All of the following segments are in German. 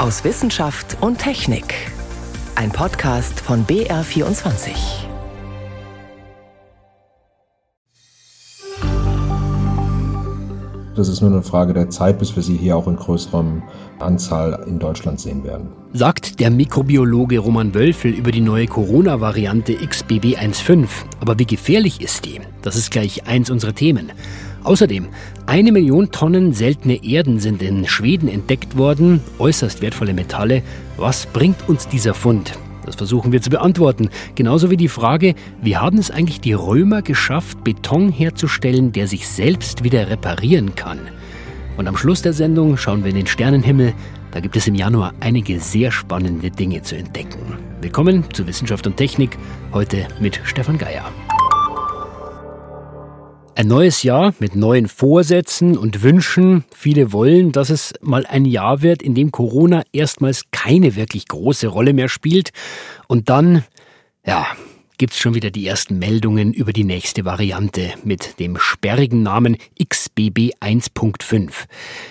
aus Wissenschaft und Technik. Ein Podcast von BR24. Das ist nur eine Frage der Zeit, bis wir sie hier auch in größerer Anzahl in Deutschland sehen werden. Sagt der Mikrobiologe Roman Wölfel über die neue Corona-Variante XBB1.5. Aber wie gefährlich ist die? Das ist gleich eins unserer Themen. Außerdem, eine Million Tonnen seltene Erden sind in Schweden entdeckt worden, äußerst wertvolle Metalle. Was bringt uns dieser Fund? Das versuchen wir zu beantworten. Genauso wie die Frage, wie haben es eigentlich die Römer geschafft, Beton herzustellen, der sich selbst wieder reparieren kann? Und am Schluss der Sendung schauen wir in den Sternenhimmel. Da gibt es im Januar einige sehr spannende Dinge zu entdecken. Willkommen zu Wissenschaft und Technik, heute mit Stefan Geier. Ein neues Jahr mit neuen Vorsätzen und Wünschen. Viele wollen, dass es mal ein Jahr wird, in dem Corona erstmals keine wirklich große Rolle mehr spielt. Und dann, ja, gibt es schon wieder die ersten Meldungen über die nächste Variante mit dem sperrigen Namen XBB 1.5.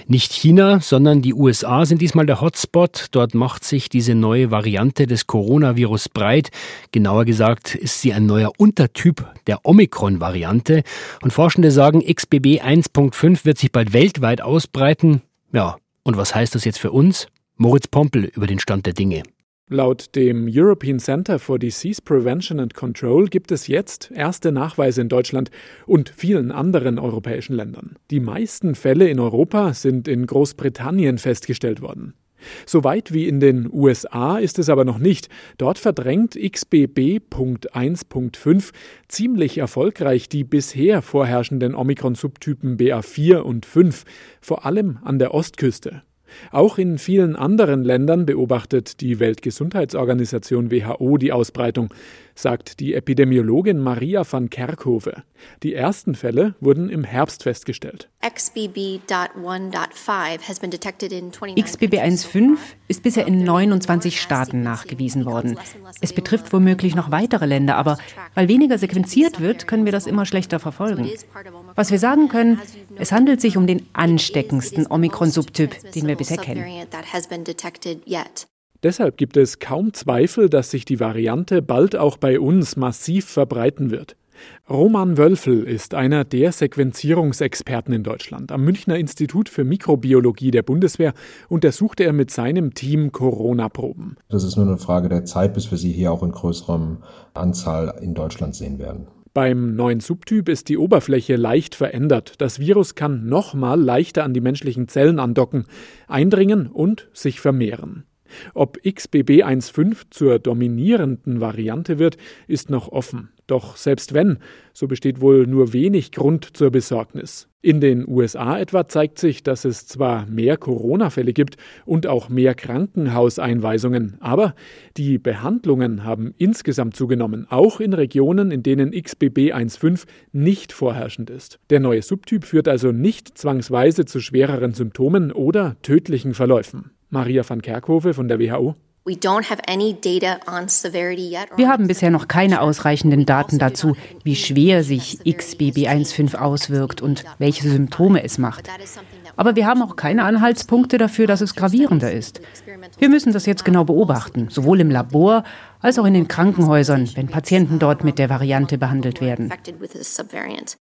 Nicht China, sondern die USA sind diesmal der Hotspot. Dort macht sich diese neue Variante des Coronavirus breit. Genauer gesagt ist sie ein neuer Untertyp der Omikron-Variante. Und Forschende sagen, XBB 1.5 wird sich bald weltweit ausbreiten. Ja, und was heißt das jetzt für uns? Moritz Pompel über den Stand der Dinge. Laut dem European Center for Disease Prevention and Control gibt es jetzt erste Nachweise in Deutschland und vielen anderen europäischen Ländern. Die meisten Fälle in Europa sind in Großbritannien festgestellt worden. So weit wie in den USA ist es aber noch nicht. Dort verdrängt XBB.1.5 ziemlich erfolgreich die bisher vorherrschenden Omikron-Subtypen BA4 und 5, vor allem an der Ostküste. Auch in vielen anderen Ländern beobachtet die Weltgesundheitsorganisation WHO die Ausbreitung sagt die Epidemiologin Maria van Kerkhove. Die ersten Fälle wurden im Herbst festgestellt. XBB1.5 ist bisher in 29 Staaten nachgewiesen worden. Es betrifft womöglich noch weitere Länder, aber weil weniger sequenziert wird, können wir das immer schlechter verfolgen. Was wir sagen können, es handelt sich um den ansteckendsten Omikron-Subtyp, den wir bisher kennen. Deshalb gibt es kaum Zweifel, dass sich die Variante bald auch bei uns massiv verbreiten wird. Roman Wölfel ist einer der Sequenzierungsexperten in Deutschland. Am Münchner Institut für Mikrobiologie der Bundeswehr untersuchte er mit seinem Team Corona-Proben. Das ist nur eine Frage der Zeit, bis wir sie hier auch in größerer Anzahl in Deutschland sehen werden. Beim neuen Subtyp ist die Oberfläche leicht verändert. Das Virus kann nochmal leichter an die menschlichen Zellen andocken, eindringen und sich vermehren. Ob XBB 1.5 zur dominierenden Variante wird, ist noch offen. Doch selbst wenn, so besteht wohl nur wenig Grund zur Besorgnis. In den USA etwa zeigt sich, dass es zwar mehr Corona-Fälle gibt und auch mehr Krankenhauseinweisungen, aber die Behandlungen haben insgesamt zugenommen, auch in Regionen, in denen XBB 1.5 nicht vorherrschend ist. Der neue Subtyp führt also nicht zwangsweise zu schwereren Symptomen oder tödlichen Verläufen. Maria van Kerkhove von der WHO. Wir haben bisher noch keine ausreichenden Daten dazu, wie schwer sich XBB1.5 auswirkt und welche Symptome es macht. Aber wir haben auch keine Anhaltspunkte dafür, dass es gravierender ist. Wir müssen das jetzt genau beobachten, sowohl im Labor als auch in den Krankenhäusern, wenn Patienten dort mit der Variante behandelt werden.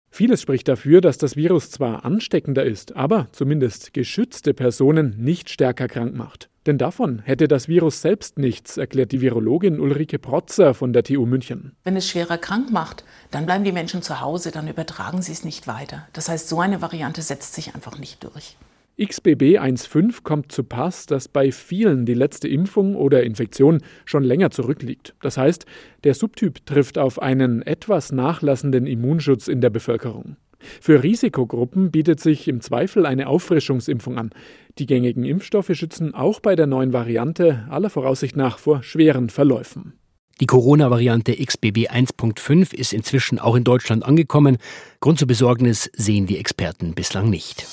Vieles spricht dafür, dass das Virus zwar ansteckender ist, aber zumindest geschützte Personen nicht stärker krank macht. Denn davon hätte das Virus selbst nichts, erklärt die Virologin Ulrike Protzer von der TU München. Wenn es schwerer krank macht, dann bleiben die Menschen zu Hause, dann übertragen sie es nicht weiter. Das heißt, so eine Variante setzt sich einfach nicht durch. XBB 1.5 kommt zu Pass, dass bei vielen die letzte Impfung oder Infektion schon länger zurückliegt. Das heißt, der Subtyp trifft auf einen etwas nachlassenden Immunschutz in der Bevölkerung. Für Risikogruppen bietet sich im Zweifel eine Auffrischungsimpfung an. Die gängigen Impfstoffe schützen auch bei der neuen Variante aller Voraussicht nach vor schweren Verläufen. Die Corona-Variante XBB 1.5 ist inzwischen auch in Deutschland angekommen. Grund zur Besorgnis sehen die Experten bislang nicht.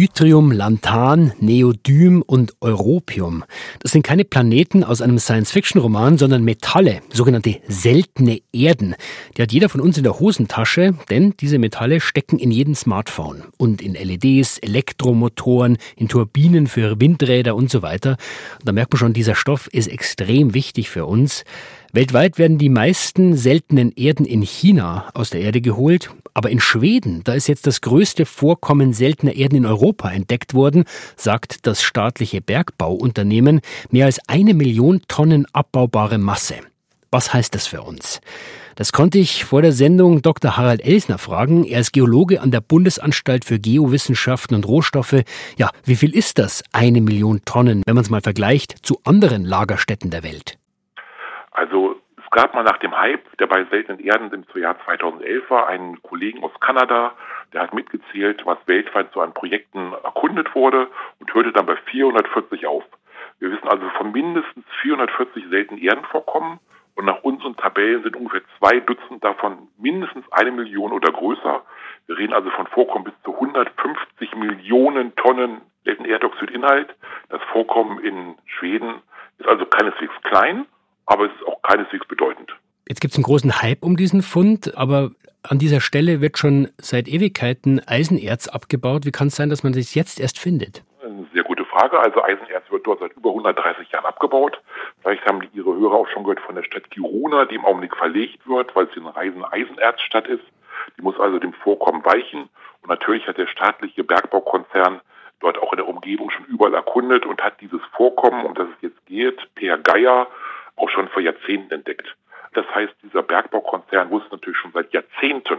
Yttrium, Lanthan, Neodym und Europium. Das sind keine Planeten aus einem Science-Fiction-Roman, sondern Metalle, sogenannte seltene Erden. Die hat jeder von uns in der Hosentasche, denn diese Metalle stecken in jedem Smartphone und in LEDs, Elektromotoren, in Turbinen für Windräder und so weiter. Und da merkt man schon, dieser Stoff ist extrem wichtig für uns. Weltweit werden die meisten seltenen Erden in China aus der Erde geholt, aber in Schweden, da ist jetzt das größte Vorkommen seltener Erden in Europa entdeckt worden, sagt das staatliche Bergbauunternehmen, mehr als eine Million Tonnen abbaubare Masse. Was heißt das für uns? Das konnte ich vor der Sendung Dr. Harald Elsner fragen. Er ist Geologe an der Bundesanstalt für Geowissenschaften und Rohstoffe. Ja, wie viel ist das? Eine Million Tonnen, wenn man es mal vergleicht zu anderen Lagerstätten der Welt. Also es gab mal nach dem Hype, der bei seltenen Erden im Jahr 2011 war, einen Kollegen aus Kanada, der hat mitgezählt, was weltweit so an Projekten erkundet wurde und hörte dann bei 440 auf. Wir wissen also von mindestens 440 seltenen Erdenvorkommen und nach unseren Tabellen sind ungefähr zwei Dutzend davon mindestens eine Million oder größer. Wir reden also von Vorkommen bis zu 150 Millionen Tonnen seltenen Erdioxidinhalt. Das Vorkommen in Schweden ist also keineswegs klein, aber es ist auch keineswegs bedeutend. Jetzt gibt es einen großen Hype um diesen Fund, aber an dieser Stelle wird schon seit Ewigkeiten Eisenerz abgebaut. Wie kann es sein, dass man das jetzt erst findet? Eine sehr gute Frage. Also Eisenerz wird dort seit über 130 Jahren abgebaut. Vielleicht haben Ihre Hörer auch schon gehört von der Stadt Kiruna, die im Augenblick verlegt wird, weil es eine reisen Eisenerzstadt ist. Die muss also dem Vorkommen weichen. Und natürlich hat der staatliche Bergbaukonzern dort auch in der Umgebung schon überall erkundet und hat dieses Vorkommen, um das es jetzt geht, Per Geier, auch schon vor Jahrzehnten entdeckt. Das heißt, dieser Bergbaukonzern wusste natürlich schon seit Jahrzehnten,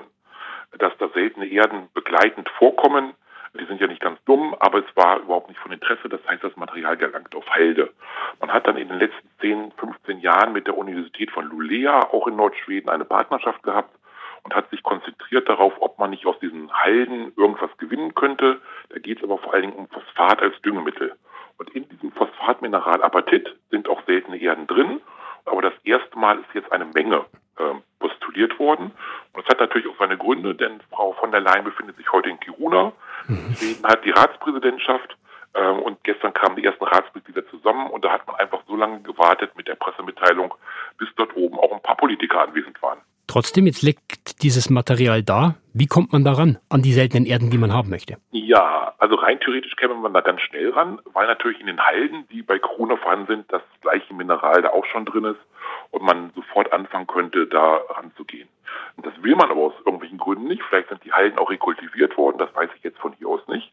dass da seltene Erden begleitend vorkommen. Die sind ja nicht ganz dumm, aber es war überhaupt nicht von Interesse. Das heißt, das Material gelangt auf Halde. Man hat dann in den letzten 10, 15 Jahren mit der Universität von Luleå, auch in Nordschweden, eine Partnerschaft gehabt und hat sich konzentriert darauf, ob man nicht aus diesen Halden irgendwas gewinnen könnte. Da geht es aber vor allen Dingen um Phosphat als Düngemittel. Und in diesem Phosphatmineral Apatit sind auch seltene Erden drin. Aber das erste Mal ist jetzt eine Menge äh, postuliert worden. Und das hat natürlich auch seine Gründe, denn Frau von der Leyen befindet sich heute in Kiruna. Mhm. Schweden hat die Ratspräsidentschaft äh, und gestern kamen die ersten Ratsmitglieder zusammen und da hat man einfach so lange gewartet mit der Pressemitteilung, bis dort oben auch ein paar Politiker anwesend waren. Trotzdem, jetzt liegt dieses Material da. Wie kommt man daran, an die seltenen Erden, die man haben möchte? Ja, also rein theoretisch käme man da ganz schnell ran, weil natürlich in den Halden, die bei Corona vorhanden sind, das gleiche Mineral da auch schon drin ist und man sofort anfangen könnte, da ranzugehen. Und das will man aber aus irgendwelchen Gründen nicht. Vielleicht sind die Halden auch rekultiviert worden, das weiß ich jetzt von hier aus nicht.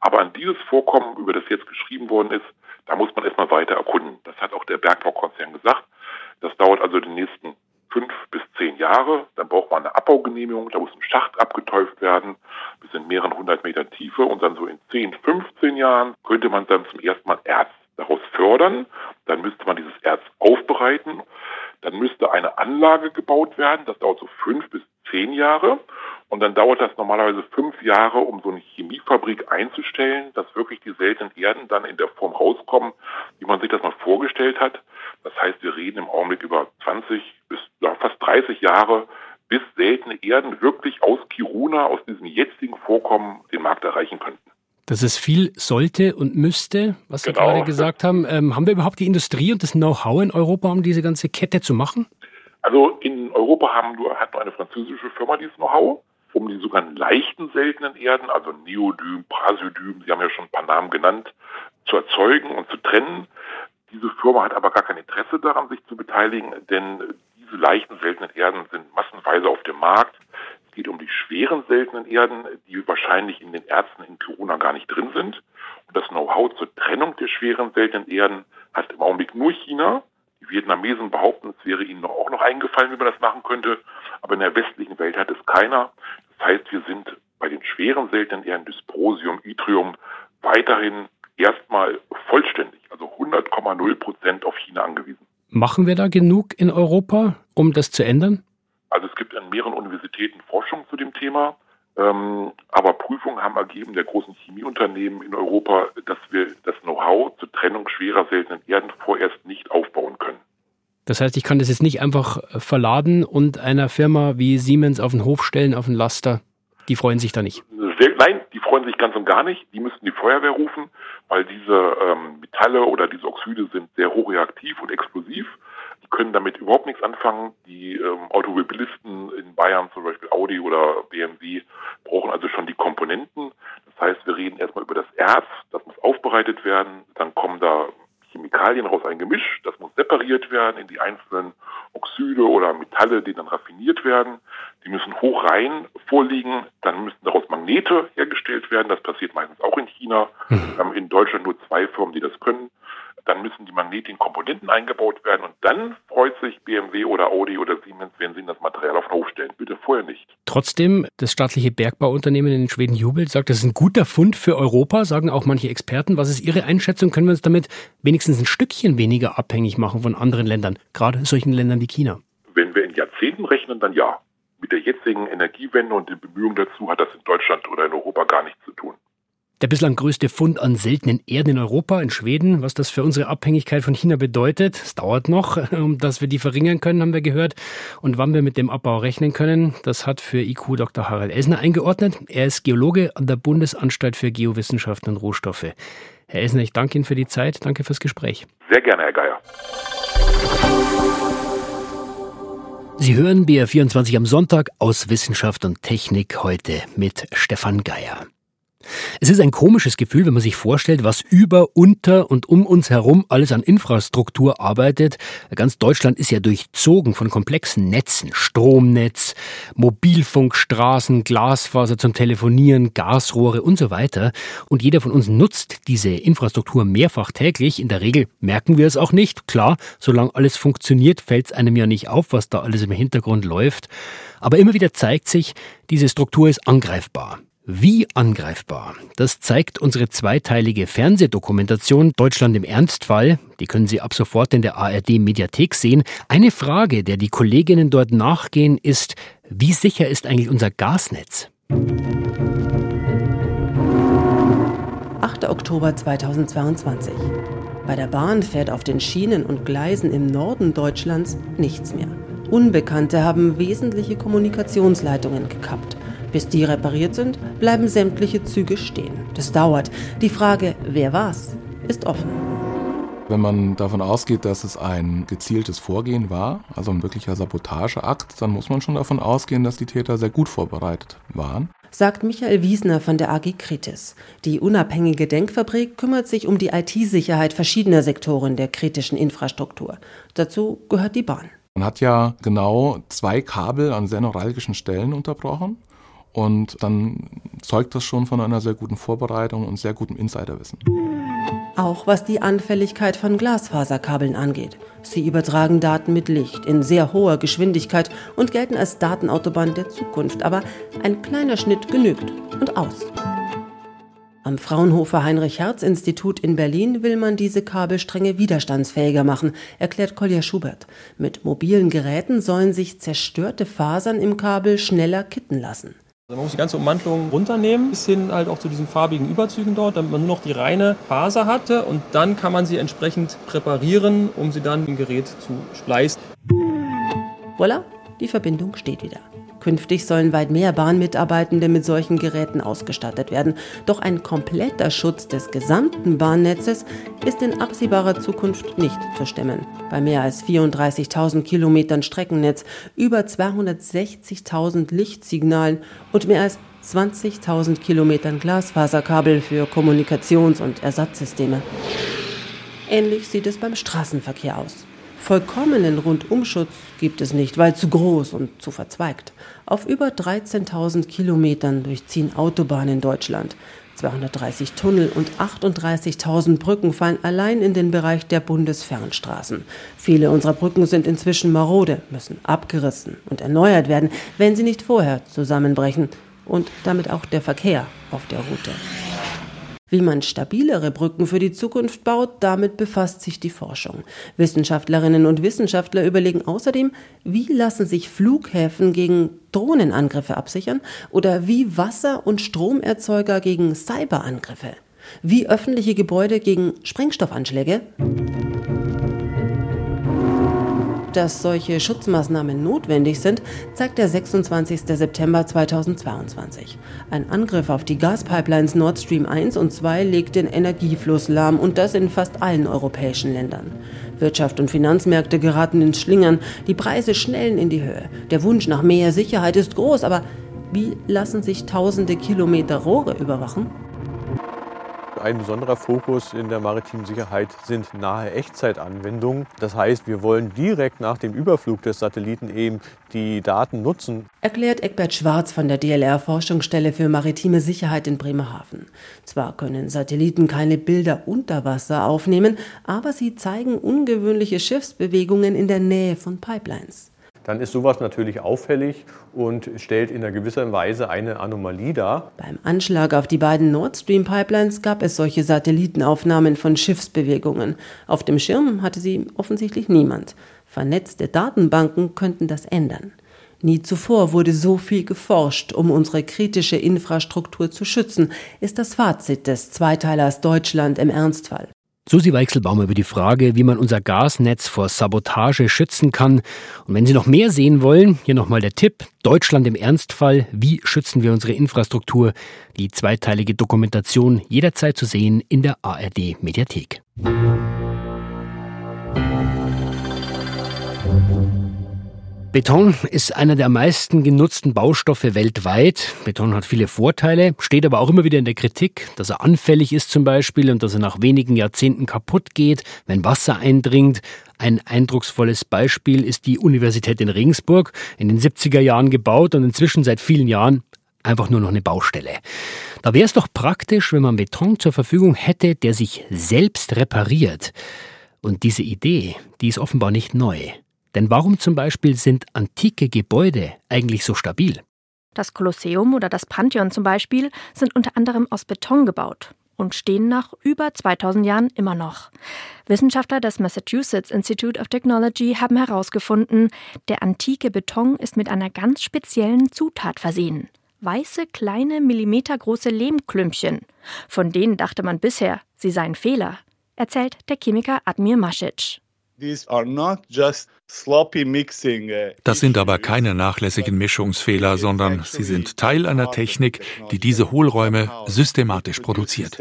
Aber an dieses Vorkommen, über das jetzt geschrieben worden ist, da muss man erstmal weiter erkunden. Das hat auch der Bergbaukonzern gesagt. Das dauert also die nächsten fünf bis zehn Jahre. Dann braucht man eine Abbaugenehmigung, da muss ein Schacht abgetäuft werden, bis in mehreren hundert Metern Tiefe. Und dann so in 10, 15 Jahren könnte man dann zum ersten Mal Erz daraus fördern. Dann müsste man dieses Erz aufbereiten. Dann müsste eine Anlage gebaut werden. Das dauert so fünf bis zehn Jahre. Und dann dauert das normalerweise fünf Jahre, um so eine Chemiefabrik einzustellen, dass wirklich die seltenen Erden dann in der Form rauskommen, wie man sich das mal vorgestellt hat. Das heißt, wir reden im Augenblick über 20 bis ja, fast 30 Jahre, bis seltene Erden wirklich aus Kiruna, aus diesem jetzigen Vorkommen, den Markt erreichen könnten. Dass es viel sollte und müsste, was Sie genau. gerade gesagt haben. Ähm, haben wir überhaupt die Industrie und das Know-how in Europa, um diese ganze Kette zu machen? Also in Europa haben nur, hat nur eine französische Firma dieses Know-how, um die sogenannten leichten seltenen Erden, also Neodym, Praseodym, Sie haben ja schon ein paar Namen genannt, zu erzeugen und zu trennen. Diese Firma hat aber gar kein Interesse daran, sich zu beteiligen, denn diese leichten seltenen Erden sind massenweise auf dem Markt. Es geht um die schweren seltenen Erden, die wahrscheinlich in den Ärzten in Corona gar nicht drin sind. Und das Know-how zur Trennung der schweren seltenen Erden hat im Augenblick nur China. Die Vietnamesen behaupten, es wäre ihnen auch noch eingefallen, wie man das machen könnte. Aber in der westlichen Welt hat es keiner. Das heißt, wir sind bei den schweren seltenen Erden Dysprosium, Yttrium weiterhin erstmal vollständig, also 100,0 Prozent auf China angewiesen. Machen wir da genug in Europa, um das zu ändern? Also es gibt an mehreren Universitäten Forschung zu dem Thema. Ähm, aber Prüfungen haben ergeben, der großen Chemieunternehmen in Europa, dass wir das Know-how zur Trennung schwerer seltenen Erden vorerst nicht aufbauen können. Das heißt, ich kann das jetzt nicht einfach verladen und einer Firma wie Siemens auf den Hof stellen, auf den Laster? Die freuen sich da nicht. Nein, die freuen sich ganz und gar nicht. Die müssten die Feuerwehr rufen, weil diese ähm, Metalle oder diese Oxide sind sehr hochreaktiv und explosiv. Die können damit überhaupt nichts anfangen. Die ähm, Automobilisten in Bayern, zum Beispiel Audi oder BMW, brauchen also schon die Komponenten. Das heißt, wir reden erstmal über das Erz, das muss aufbereitet werden. Dann kommen da Chemikalien raus, ein Gemisch, das muss separiert werden in die einzelnen Oxide oder Metalle, die dann raffiniert werden. Die müssen hoch rein vorliegen, dann müssen daraus Magnete hergestellt werden. Das passiert meistens auch in China. Mhm. Wir haben in Deutschland nur zwei Firmen, die das können dann müssen die Magnete in Komponenten eingebaut werden und dann freut sich BMW oder Audi oder Siemens, wenn sie das Material auf den Hof stellen. Bitte vorher nicht. Trotzdem, das staatliche Bergbauunternehmen in Schweden jubelt, sagt, das ist ein guter Fund für Europa, sagen auch manche Experten. Was ist Ihre Einschätzung? Können wir uns damit wenigstens ein Stückchen weniger abhängig machen von anderen Ländern, gerade solchen Ländern wie China? Wenn wir in Jahrzehnten rechnen, dann ja. Mit der jetzigen Energiewende und den Bemühungen dazu hat das in Deutschland oder in Europa gar nichts zu tun. Der bislang größte Fund an seltenen Erden in Europa, in Schweden. Was das für unsere Abhängigkeit von China bedeutet, es dauert noch, um dass wir die verringern können, haben wir gehört. Und wann wir mit dem Abbau rechnen können, das hat für IQ Dr. Harald Elsner eingeordnet. Er ist Geologe an der Bundesanstalt für Geowissenschaften und Rohstoffe. Herr Elsner, ich danke Ihnen für die Zeit. Danke fürs Gespräch. Sehr gerne, Herr Geier. Sie hören BR24 am Sonntag aus Wissenschaft und Technik heute mit Stefan Geier. Es ist ein komisches Gefühl, wenn man sich vorstellt, was über, unter und um uns herum alles an Infrastruktur arbeitet. Ganz Deutschland ist ja durchzogen von komplexen Netzen, Stromnetz, Mobilfunkstraßen, Glasfaser zum Telefonieren, Gasrohre und so weiter. Und jeder von uns nutzt diese Infrastruktur mehrfach täglich. In der Regel merken wir es auch nicht. Klar, solange alles funktioniert, fällt es einem ja nicht auf, was da alles im Hintergrund läuft. Aber immer wieder zeigt sich, diese Struktur ist angreifbar. Wie angreifbar? Das zeigt unsere zweiteilige Fernsehdokumentation Deutschland im Ernstfall. Die können Sie ab sofort in der ARD Mediathek sehen. Eine Frage, der die Kolleginnen dort nachgehen, ist, wie sicher ist eigentlich unser Gasnetz? 8. Oktober 2022. Bei der Bahn fährt auf den Schienen und Gleisen im Norden Deutschlands nichts mehr. Unbekannte haben wesentliche Kommunikationsleitungen gekappt. Bis die repariert sind, bleiben sämtliche Züge stehen. Das dauert. Die Frage, wer war's, ist offen. Wenn man davon ausgeht, dass es ein gezieltes Vorgehen war, also ein wirklicher Sabotageakt, dann muss man schon davon ausgehen, dass die Täter sehr gut vorbereitet waren. Sagt Michael Wiesner von der AG Kritis. Die unabhängige Denkfabrik kümmert sich um die IT-Sicherheit verschiedener Sektoren der kritischen Infrastruktur. Dazu gehört die Bahn. Man hat ja genau zwei Kabel an sehr neuralgischen Stellen unterbrochen. Und dann zeugt das schon von einer sehr guten Vorbereitung und sehr gutem Insiderwissen. Auch was die Anfälligkeit von Glasfaserkabeln angeht. Sie übertragen Daten mit Licht in sehr hoher Geschwindigkeit und gelten als Datenautobahn der Zukunft. Aber ein kleiner Schnitt genügt und aus. Am Fraunhofer Heinrich-Herz-Institut in Berlin will man diese Kabelstränge widerstandsfähiger machen, erklärt Kolja Schubert. Mit mobilen Geräten sollen sich zerstörte Fasern im Kabel schneller kitten lassen. Also man muss die ganze Ummantelung runternehmen, bis hin halt auch zu diesen farbigen Überzügen dort, damit man nur noch die reine Faser hatte und dann kann man sie entsprechend präparieren, um sie dann im Gerät zu spleißen. Voilà, die Verbindung steht wieder. Künftig sollen weit mehr Bahnmitarbeitende mit solchen Geräten ausgestattet werden. Doch ein kompletter Schutz des gesamten Bahnnetzes ist in absehbarer Zukunft nicht zu stemmen. Bei mehr als 34.000 Kilometern Streckennetz, über 260.000 Lichtsignalen und mehr als 20.000 Kilometern Glasfaserkabel für Kommunikations- und Ersatzsysteme. Ähnlich sieht es beim Straßenverkehr aus. Vollkommenen Rundumschutz gibt es nicht, weil zu groß und zu verzweigt. Auf über 13.000 Kilometern durchziehen Autobahnen in Deutschland. 230 Tunnel und 38.000 Brücken fallen allein in den Bereich der Bundesfernstraßen. Viele unserer Brücken sind inzwischen marode, müssen abgerissen und erneuert werden, wenn sie nicht vorher zusammenbrechen. Und damit auch der Verkehr auf der Route. Wie man stabilere Brücken für die Zukunft baut, damit befasst sich die Forschung. Wissenschaftlerinnen und Wissenschaftler überlegen außerdem, wie lassen sich Flughäfen gegen Drohnenangriffe absichern oder wie Wasser- und Stromerzeuger gegen Cyberangriffe, wie öffentliche Gebäude gegen Sprengstoffanschläge. Dass solche Schutzmaßnahmen notwendig sind, zeigt der 26. September 2022. Ein Angriff auf die Gaspipelines Nord Stream 1 und 2 legt den Energiefluss lahm und das in fast allen europäischen Ländern. Wirtschaft und Finanzmärkte geraten ins Schlingern, die Preise schnellen in die Höhe. Der Wunsch nach mehr Sicherheit ist groß, aber wie lassen sich tausende Kilometer Rohre überwachen? Ein besonderer Fokus in der maritimen Sicherheit sind nahe Echtzeitanwendungen. Das heißt, wir wollen direkt nach dem Überflug des Satelliten eben die Daten nutzen. Erklärt Eckbert Schwarz von der DLR Forschungsstelle für maritime Sicherheit in Bremerhaven. Zwar können Satelliten keine Bilder unter Wasser aufnehmen, aber sie zeigen ungewöhnliche Schiffsbewegungen in der Nähe von Pipelines dann ist sowas natürlich auffällig und stellt in einer gewisser Weise eine Anomalie dar. Beim Anschlag auf die beiden Nord Stream Pipelines gab es solche Satellitenaufnahmen von Schiffsbewegungen. Auf dem Schirm hatte sie offensichtlich niemand. Vernetzte Datenbanken könnten das ändern. Nie zuvor wurde so viel geforscht, um unsere kritische Infrastruktur zu schützen, ist das Fazit des Zweiteilers Deutschland im Ernstfall. Susi Weichselbaum über die Frage, wie man unser Gasnetz vor Sabotage schützen kann. Und wenn Sie noch mehr sehen wollen, hier nochmal der Tipp. Deutschland im Ernstfall. Wie schützen wir unsere Infrastruktur? Die zweiteilige Dokumentation jederzeit zu sehen in der ARD Mediathek. Beton ist einer der meisten genutzten Baustoffe weltweit. Beton hat viele Vorteile, steht aber auch immer wieder in der Kritik, dass er anfällig ist zum Beispiel und dass er nach wenigen Jahrzehnten kaputt geht, wenn Wasser eindringt. Ein eindrucksvolles Beispiel ist die Universität in Regensburg, in den 70er Jahren gebaut und inzwischen seit vielen Jahren einfach nur noch eine Baustelle. Da wäre es doch praktisch, wenn man Beton zur Verfügung hätte, der sich selbst repariert. Und diese Idee, die ist offenbar nicht neu. Denn warum zum Beispiel sind antike Gebäude eigentlich so stabil? Das Kolosseum oder das Pantheon zum Beispiel sind unter anderem aus Beton gebaut und stehen nach über 2000 Jahren immer noch. Wissenschaftler des Massachusetts Institute of Technology haben herausgefunden, der antike Beton ist mit einer ganz speziellen Zutat versehen. Weiße, kleine, millimetergroße Lehmklümpchen. Von denen dachte man bisher, sie seien Fehler, erzählt der Chemiker Admir Masic. Uh, das sind aber keine nachlässigen Mischungsfehler, sondern sie sind Teil einer Technik, die diese Hohlräume systematisch produziert.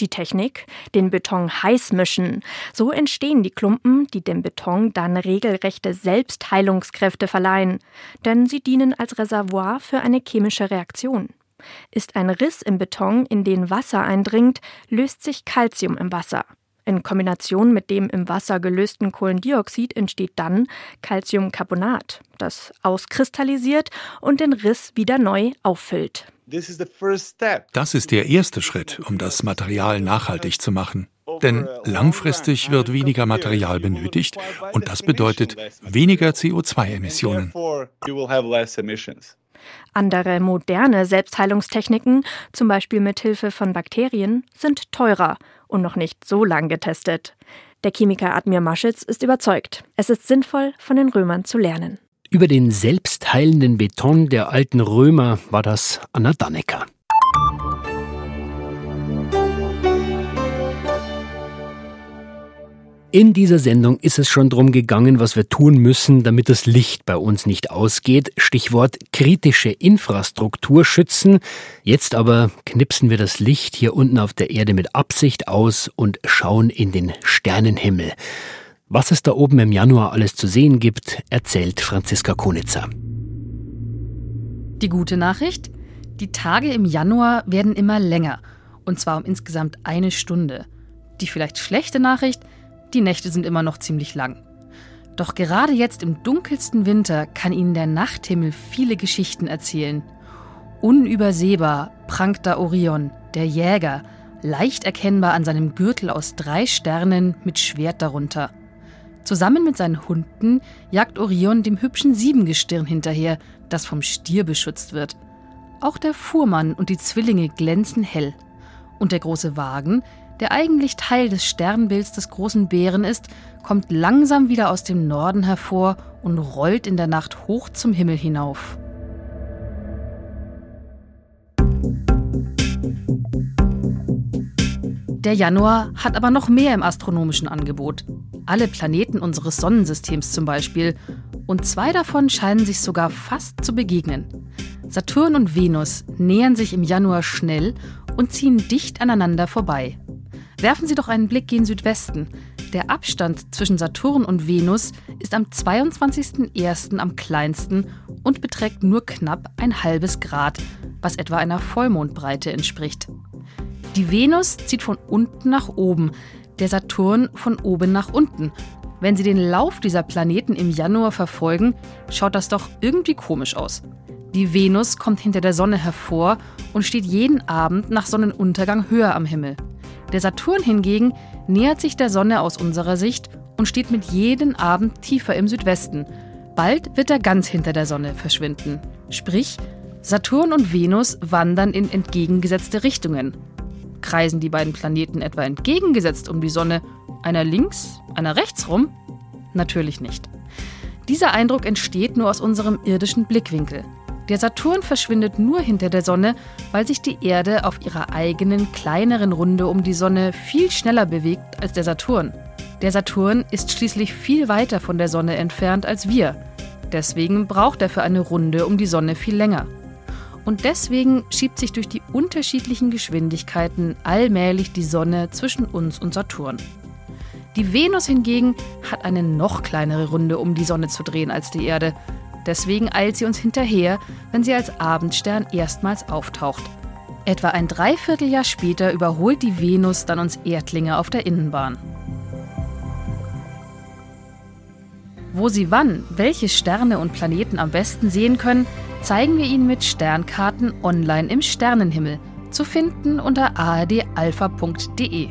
Die Technik? Den Beton heiß mischen. So entstehen die Klumpen, die dem Beton dann regelrechte Selbstheilungskräfte verleihen. Denn sie dienen als Reservoir für eine chemische Reaktion. Ist ein Riss im Beton, in den Wasser eindringt, löst sich Calcium im Wasser. In Kombination mit dem im Wasser gelösten Kohlendioxid entsteht dann Calciumcarbonat, das auskristallisiert und den Riss wieder neu auffüllt. Das ist der erste Schritt, um das Material nachhaltig zu machen. Denn langfristig wird weniger Material benötigt und das bedeutet weniger CO2-Emissionen. Andere moderne Selbstheilungstechniken, zum Beispiel mit Hilfe von Bakterien, sind teurer und noch nicht so lang getestet. Der Chemiker Admir Maschitz ist überzeugt, es ist sinnvoll, von den Römern zu lernen. Über den selbstheilenden Beton der alten Römer war das Anna Dannecker. In dieser Sendung ist es schon darum gegangen, was wir tun müssen, damit das Licht bei uns nicht ausgeht. Stichwort kritische Infrastruktur schützen. Jetzt aber knipsen wir das Licht hier unten auf der Erde mit Absicht aus und schauen in den Sternenhimmel. Was es da oben im Januar alles zu sehen gibt, erzählt Franziska Konitzer. Die gute Nachricht? Die Tage im Januar werden immer länger. Und zwar um insgesamt eine Stunde. Die vielleicht schlechte Nachricht? Die Nächte sind immer noch ziemlich lang. Doch gerade jetzt im dunkelsten Winter kann Ihnen der Nachthimmel viele Geschichten erzählen. Unübersehbar prangt da Orion, der Jäger, leicht erkennbar an seinem Gürtel aus drei Sternen mit Schwert darunter. Zusammen mit seinen Hunden jagt Orion dem hübschen Siebengestirn hinterher, das vom Stier beschützt wird. Auch der Fuhrmann und die Zwillinge glänzen hell. Und der große Wagen, der eigentlich Teil des Sternbilds des großen Bären ist, kommt langsam wieder aus dem Norden hervor und rollt in der Nacht hoch zum Himmel hinauf. Der Januar hat aber noch mehr im astronomischen Angebot. alle Planeten unseres Sonnensystems zum Beispiel, und zwei davon scheinen sich sogar fast zu begegnen. Saturn und Venus nähern sich im Januar schnell und ziehen dicht aneinander vorbei. Werfen Sie doch einen Blick gen Südwesten. Der Abstand zwischen Saturn und Venus ist am 22.01. am kleinsten und beträgt nur knapp ein halbes Grad, was etwa einer Vollmondbreite entspricht. Die Venus zieht von unten nach oben, der Saturn von oben nach unten. Wenn Sie den Lauf dieser Planeten im Januar verfolgen, schaut das doch irgendwie komisch aus. Die Venus kommt hinter der Sonne hervor und steht jeden Abend nach Sonnenuntergang höher am Himmel. Der Saturn hingegen nähert sich der Sonne aus unserer Sicht und steht mit jedem Abend tiefer im Südwesten. Bald wird er ganz hinter der Sonne verschwinden. Sprich, Saturn und Venus wandern in entgegengesetzte Richtungen. Kreisen die beiden Planeten etwa entgegengesetzt um die Sonne, einer links, einer rechts rum? Natürlich nicht. Dieser Eindruck entsteht nur aus unserem irdischen Blickwinkel. Der Saturn verschwindet nur hinter der Sonne, weil sich die Erde auf ihrer eigenen kleineren Runde um die Sonne viel schneller bewegt als der Saturn. Der Saturn ist schließlich viel weiter von der Sonne entfernt als wir. Deswegen braucht er für eine Runde um die Sonne viel länger. Und deswegen schiebt sich durch die unterschiedlichen Geschwindigkeiten allmählich die Sonne zwischen uns und Saturn. Die Venus hingegen hat eine noch kleinere Runde um die Sonne zu drehen als die Erde. Deswegen eilt sie uns hinterher, wenn sie als Abendstern erstmals auftaucht. Etwa ein Dreivierteljahr später überholt die Venus dann uns Erdlinge auf der Innenbahn. Wo Sie wann welche Sterne und Planeten am besten sehen können, zeigen wir Ihnen mit Sternkarten online im Sternenhimmel, zu finden unter ardalpha.de.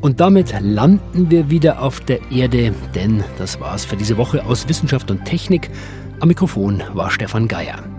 Und damit landen wir wieder auf der Erde, denn das war's für diese Woche aus Wissenschaft und Technik. Am Mikrofon war Stefan Geier.